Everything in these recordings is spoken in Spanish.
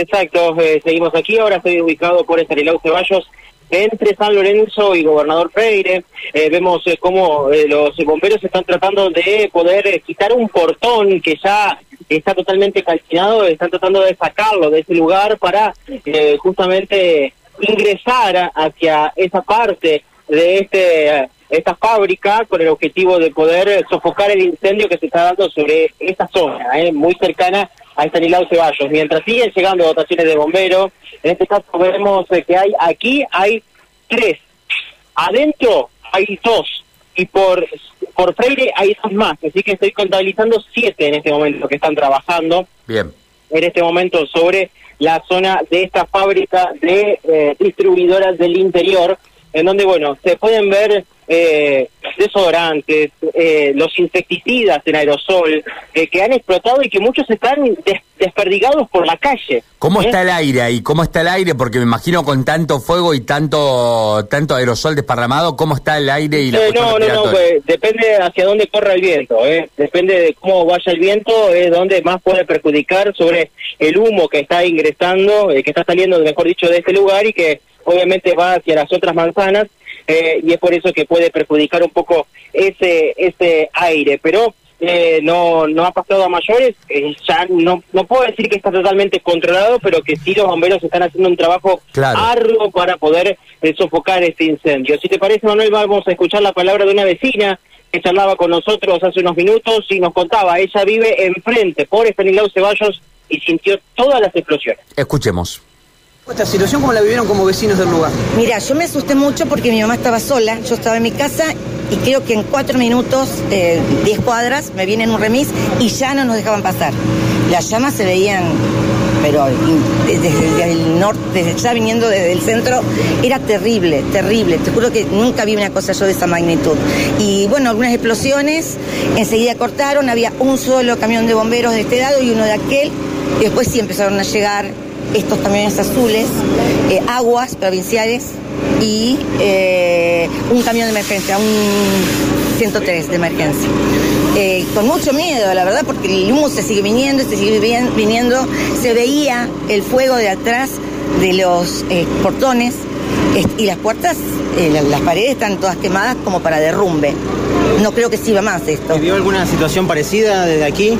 exacto. Eh, seguimos aquí. Ahora estoy ubicado por Estanilau Ceballos entre San Lorenzo y Gobernador Freire. Eh, vemos eh, cómo eh, los bomberos están tratando de poder quitar un portón que ya está totalmente calcinado, están tratando de sacarlo de ese lugar para justamente ingresar hacia esa parte de este esta fábrica con el objetivo de poder sofocar el incendio que se está dando sobre esta zona, muy cercana a Estanislao Ceballos. Mientras siguen llegando dotaciones de bomberos, en este caso vemos que hay aquí hay tres, adentro hay dos y por por Freire hay dos más, así que estoy contabilizando siete en este momento que están trabajando. Bien. En este momento sobre la zona de esta fábrica de eh, distribuidoras del interior, en donde, bueno, se pueden ver eh, desodorantes, eh, los insecticidas en aerosol, eh, que han explotado y que muchos están desperdigados por la calle. ¿Cómo está el aire ahí? ¿Cómo está el aire? Porque me imagino con tanto fuego y tanto tanto aerosol desparramado, ¿cómo está el aire y la No, no, no, pues, depende hacia dónde corra el viento, depende de cómo vaya el viento, es donde más puede perjudicar sobre el humo que está ingresando, que está saliendo, mejor dicho, de este lugar y que obviamente va hacia las otras manzanas eh, y es por eso que puede perjudicar un poco ese ese aire, pero eh, no no ha pasado a mayores, eh, ya no no puedo decir que está totalmente controlado, pero que sí los bomberos están haciendo un trabajo arduo para poder sofocar este incendio. Si te parece, Manuel, vamos a escuchar la palabra de una vecina que charlaba con nosotros hace unos minutos y nos contaba, ella vive enfrente por Estanislao Ceballos y sintió todas las explosiones. Escuchemos. ¿Esta situación cómo la vivieron como vecinos del lugar? Mira, yo me asusté mucho porque mi mamá estaba sola, yo estaba en mi casa y creo que en cuatro minutos, eh, diez cuadras, me vienen un remis y ya no nos dejaban pasar. Las llamas se veían, pero desde, el norte, desde ya viniendo desde el centro, era terrible, terrible. Te juro que nunca vi una cosa yo de esa magnitud. Y bueno, algunas explosiones, enseguida cortaron, había un solo camión de bomberos de este lado y uno de aquel, y después sí empezaron a llegar estos camiones azules, eh, aguas provinciales y eh, un camión de emergencia, un 103 de emergencia. Eh, con mucho miedo, la verdad, porque el humo se sigue viniendo, se sigue viniendo, se veía el fuego de atrás de los portones y las puertas, las paredes están todas quemadas como para derrumbe. No creo que sirva más esto. ¿Vio alguna situación parecida desde aquí?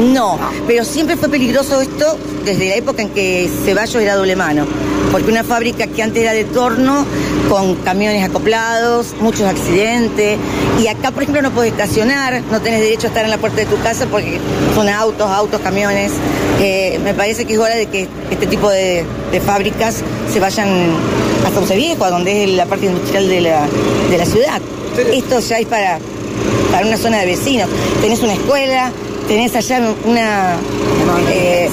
No, pero siempre fue peligroso esto desde la época en que Ceballos era doble mano, porque una fábrica que antes era de torno, con camiones acoplados, muchos accidentes, y acá, por ejemplo, no puedes estacionar, no tenés derecho a estar en la puerta de tu casa porque son autos, autos, camiones. Eh, me parece que es hora de que este tipo de, fábricas se vayan hasta Sauce Viejo, a donde es la parte industrial de la, de la ciudad. Esto ya es para, para una zona de vecinos. Tenés una escuela, tenés allá una eh,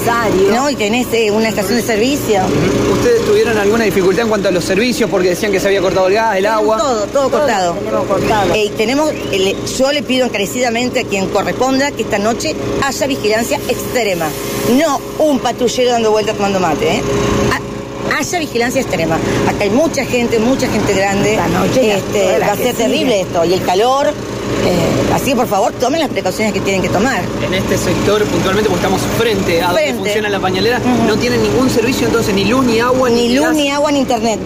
¿no? y tenés eh, una estación de servicio. ¿Ustedes tuvieron alguna dificultad en cuanto a los servicios porque decían que se había cortado el gas, el agua? Todo, todo, cortado. Tenemos cortado. Eh, tenemos, yo le pido encarecidamente a quien corresponda que esta noche haya vigilancia extrema. No un patrullero dando vueltas tomando mate, ¿eh? haya vigilancia extrema. Acá hay mucha gente, mucha gente grande. La noche este, va a ser terrible esto. Y el calor, eh, así que por favor tomen las precauciones que tienen que tomar. En este sector, puntualmente, porque estamos frente a donde funciona la pañalera, no tienen ningún servicio entonces, ni luz, ni agua, ni, ni luz, ni agua, ni internet.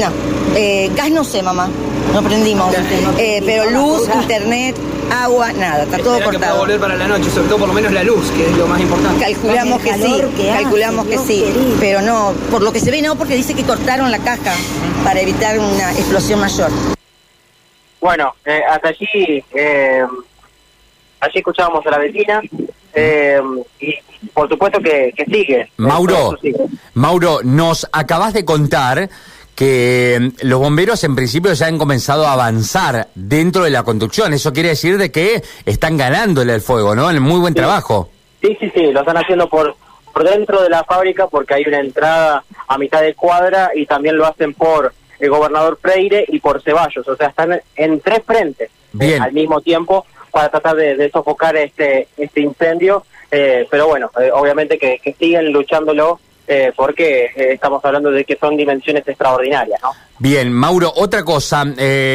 No. Eh, gas no sé, mamá. No prendimos. Eh, pero luz, internet, agua, nada, está todo cortado. Que volver para la noche, sobre todo por lo menos la luz, que es lo más importante. Calculamos que sí, calculamos que sí, pero no, por lo que se ve no, porque dice que cortaron la caja para evitar una explosión mayor. Bueno, eh, hasta allí, eh, allí escuchábamos a la vecina eh, y por supuesto que, sigue. Mauro, Mauro, nos acabas de contar que los bomberos en principio ya han comenzado a avanzar dentro de la conducción. Eso quiere decir de que están ganándole el fuego, ¿no? En muy buen trabajo. Sí, sí, sí, lo están haciendo por, por dentro de la fábrica porque hay una entrada a mitad de cuadra y también lo hacen por el gobernador Freire y por Ceballos. O sea, están en tres frentes eh, al mismo tiempo para tratar de, sofocar este, este incendio. Eh, pero bueno, eh, obviamente que, siguen luchándolo porque estamos hablando de que son dimensiones extraordinarias, ¿no? Bien, Mauro, otra cosa,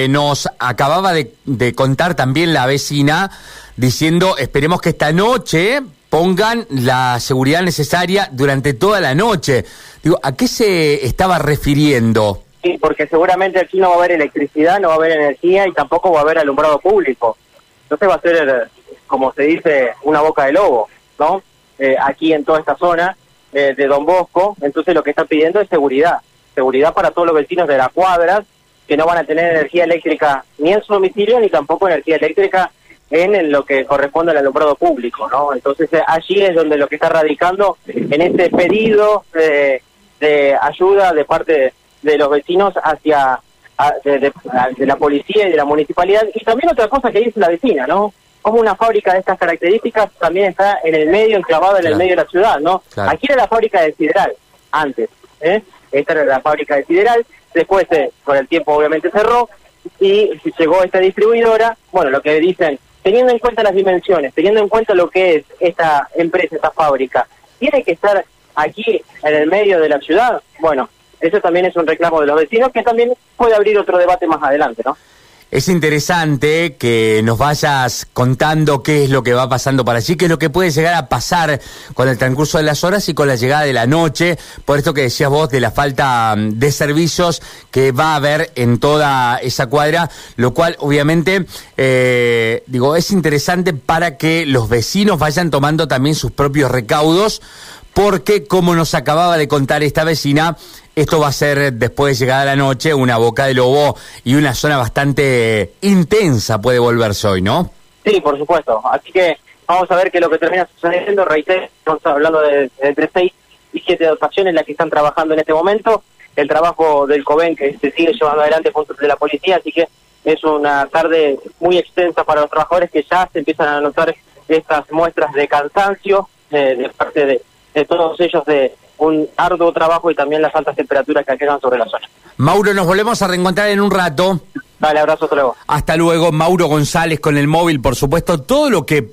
nos acababa de, de contar también la vecina diciendo, esperemos que esta noche pongan la seguridad necesaria durante toda la noche. Digo, ¿a qué se estaba refiriendo? Sí, porque seguramente aquí no va a haber electricidad, no va a haber energía y tampoco va a haber alumbrado público. Entonces va a ser, como se dice, una boca de lobo, ¿no? Eh, aquí en toda esta zona eh, de Don Bosco. Entonces lo que están pidiendo es seguridad. Seguridad para todos los vecinos de las cuadras que no van a tener energía eléctrica ni en su domicilio ni tampoco energía eléctrica en lo que corresponde al alumbrado público, ¿no? Entonces eh, allí es donde lo que está radicando en este pedido de, ayuda de parte de, los vecinos hacia de, la policía y de la municipalidad y también otra cosa que dice la vecina, ¿no? Como una fábrica de estas características también está en el medio, enclavada en el medio de la ciudad, ¿no? Aquí era la fábrica de Sideral, antes, ¿eh? Esta era la fábrica de Sideral, después eh, con el tiempo obviamente cerró y llegó esta distribuidora, bueno, lo que dicen, teniendo en cuenta las dimensiones, teniendo en cuenta lo que es esta empresa, esta fábrica, tiene que estar aquí en el medio de la ciudad, bueno, eso también es un reclamo de los vecinos que también puede abrir otro debate más adelante, ¿no? Es interesante que nos vayas contando qué es lo que va pasando para allí, qué es lo que puede llegar a pasar con el transcurso de las horas y con la llegada de la noche, por esto que decías vos de la falta mm, de servicios que va a haber en toda esa cuadra, lo cual obviamente, eh, digo, es interesante para que los vecinos vayan tomando también sus propios recaudos porque como nos acababa de contar esta vecina, esto va a ser después de llegada la noche una boca de lobo y una zona bastante intensa puede volverse hoy, ¿no? Sí, por supuesto. Así que vamos a ver qué es lo que termina sucediendo. Reitero, estamos hablando de, entre seis y siete dotaciones en las que están trabajando en este momento. El trabajo del COVEN que se sigue llevando adelante junto de la policía, así que es una tarde muy extensa para los trabajadores que ya se empiezan a notar estas muestras de cansancio eh, de parte de de todos ellos de un arduo trabajo y también las altas temperaturas que aquejan sobre la zona. Mauro, nos volvemos a reencontrar en un rato. Dale, abrazo, hasta luego. Hasta luego, Mauro González con el móvil, por supuesto, todo lo que...